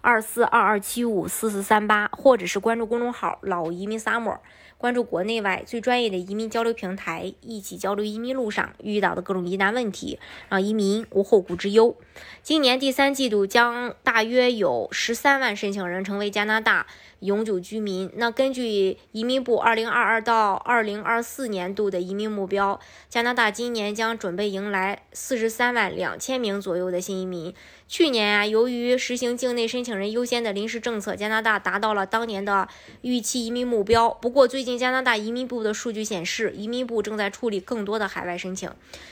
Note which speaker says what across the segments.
Speaker 1: 二四二二七五四四三八，或者是关注公众号“老移民 Summer”，关注国内外最专业的移民交流平台，一起交流移民路上遇到的各种疑难问题，让移民无后顾之忧。今年第三季度将大约有十三万申请人成为加拿大。永久居民。那根据移民部二零二二到二零二四年度的移民目标，加拿大今年将准备迎来四十三万两千名左右的新移民。去年啊，由于实行境内申请请人优先的临时政策，加拿大达到了当年的预期移民目标。不过，最近加拿大移民部的数据显示，移民部正在处理更多的海外申请，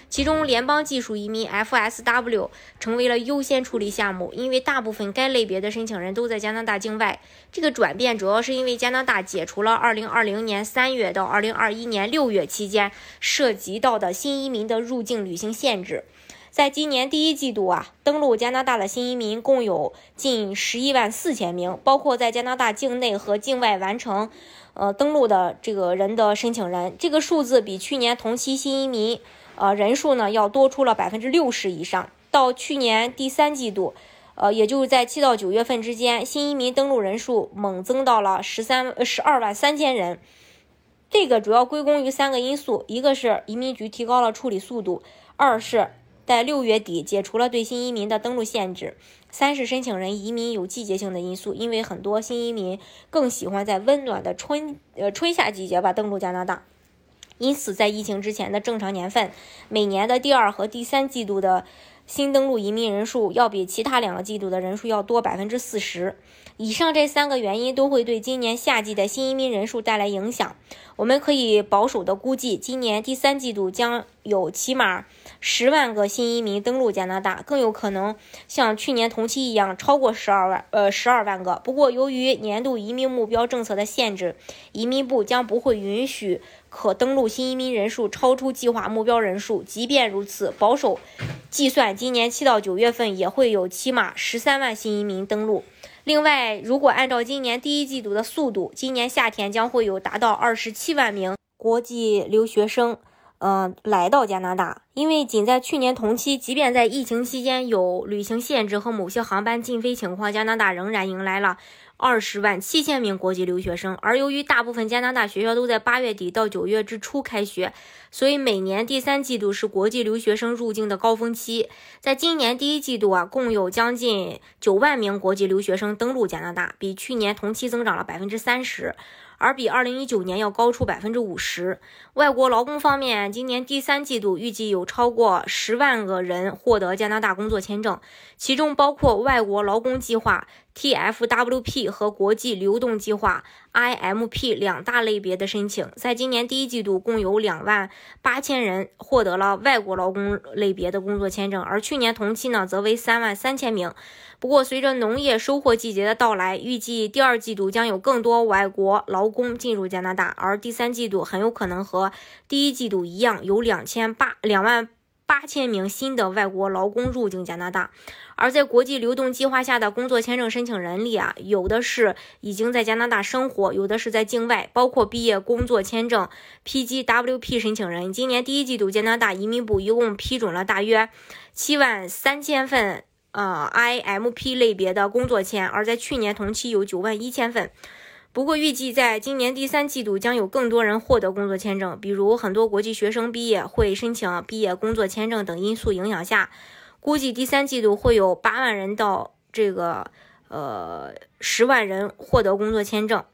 Speaker 1: 其中联邦技术移民 （FSW） 成为了优先处理项目，因为大部分该类别的申请人都在加拿大境外。这个转变主要是因为加拿大解除了2020年3月到2021年6月期间涉及到的新移民的入境旅行限制。在今年第一季度啊，登陆加拿大的新移民共有近十一万四千名，包括在加拿大境内和境外完成呃登陆的这个人的申请人，这个数字比去年同期新移民呃人数呢要多出了百分之六十以上。到去年第三季度，呃，也就是在七到九月份之间，新移民登陆人数猛增到了十三十二万三千人。这个主要归功于三个因素：一个是移民局提高了处理速度，二是。在六月底解除了对新移民的登陆限制。三是申请人移民有季节性的因素，因为很多新移民更喜欢在温暖的春呃春夏季节吧登陆加拿大。因此，在疫情之前的正常年份，每年的第二和第三季度的新登陆移民人数要比其他两个季度的人数要多百分之四十。以上这三个原因都会对今年夏季的新移民人数带来影响。我们可以保守的估计，今年第三季度将有起码十万个新移民登陆加拿大，更有可能像去年同期一样超过十二万，呃，十二万个。不过，由于年度移民目标政策的限制，移民部将不会允许可登陆新移民人数超出计划目标人数。即便如此，保守计算，今年七到九月份也会有起码十三万新移民登陆。另外，如果按照今年第一季度的速度，今年夏天将会有达到二十七万名国际留学生，嗯，来到加拿大。因为仅在去年同期，即便在疫情期间有旅行限制和某些航班禁飞情况，加拿大仍然迎来了。二十万七千名国际留学生，而由于大部分加拿大学校都在八月底到九月之初开学，所以每年第三季度是国际留学生入境的高峰期。在今年第一季度啊，共有将近九万名国际留学生登陆加拿大，比去年同期增长了百分之三十。而比二零一九年要高出百分之五十。外国劳工方面，今年第三季度预计有超过十万个人获得加拿大工作签证，其中包括外国劳工计划 （TFWP） 和国际流动计划 （IMP） 两大类别的申请。在今年第一季度，共有两万八千人获得了外国劳工类别的工作签证，而去年同期呢，则为三万三千名。不过，随着农业收获季节的到来，预计第二季度将有更多外国劳工进入加拿大，而第三季度很有可能和第一季度一样，有两千八两万八千名新的外国劳工入境加拿大。而在国际流动计划下的工作签证申请人里啊，有的是已经在加拿大生活，有的是在境外，包括毕业工作签证 （PGWP） 申请人。今年第一季度，加拿大移民部一共批准了大约七万三千份。呃，IMP 类别的工作签，而在去年同期有九万一千份。不过，预计在今年第三季度将有更多人获得工作签证，比如很多国际学生毕业会申请毕业工作签证等因素影响下，估计第三季度会有八万人到这个呃十万人获得工作签证。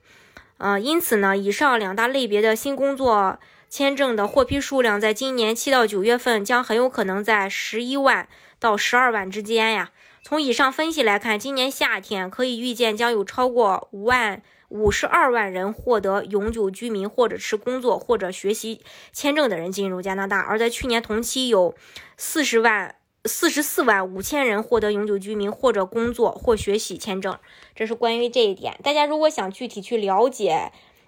Speaker 1: 呃，因此呢，以上两大类别的新工作签证的获批数量，在今年七到九月份将很有可能在十一万。到十二万之间呀。从以上分析来看，今年夏天可以预见将有超过五万五十二万人获得永久居民或者是工作或者学习签证的人进入加拿大。而在去年同期有四十万四十四万五千人获得永久居民或者工作或学习签证。这是关于这一点。大家如果想具体去了解。